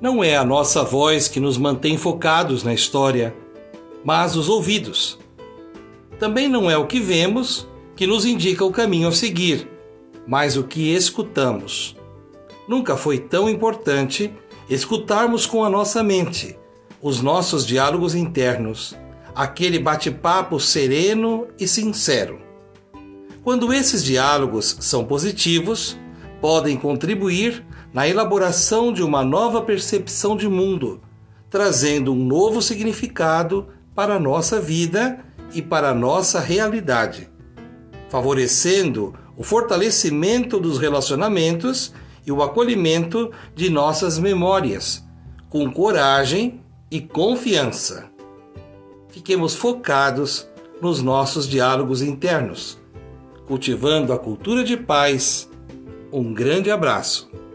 Não é a nossa voz que nos mantém focados na história, mas os ouvidos. Também não é o que vemos que nos indica o caminho a seguir, mas o que escutamos. Nunca foi tão importante escutarmos com a nossa mente os nossos diálogos internos, aquele bate-papo sereno e sincero. Quando esses diálogos são positivos, podem contribuir na elaboração de uma nova percepção de mundo, trazendo um novo significado para a nossa vida e para a nossa realidade, favorecendo o fortalecimento dos relacionamentos e o acolhimento de nossas memórias, com coragem e confiança. Fiquemos focados nos nossos diálogos internos, cultivando a cultura de paz. Um grande abraço.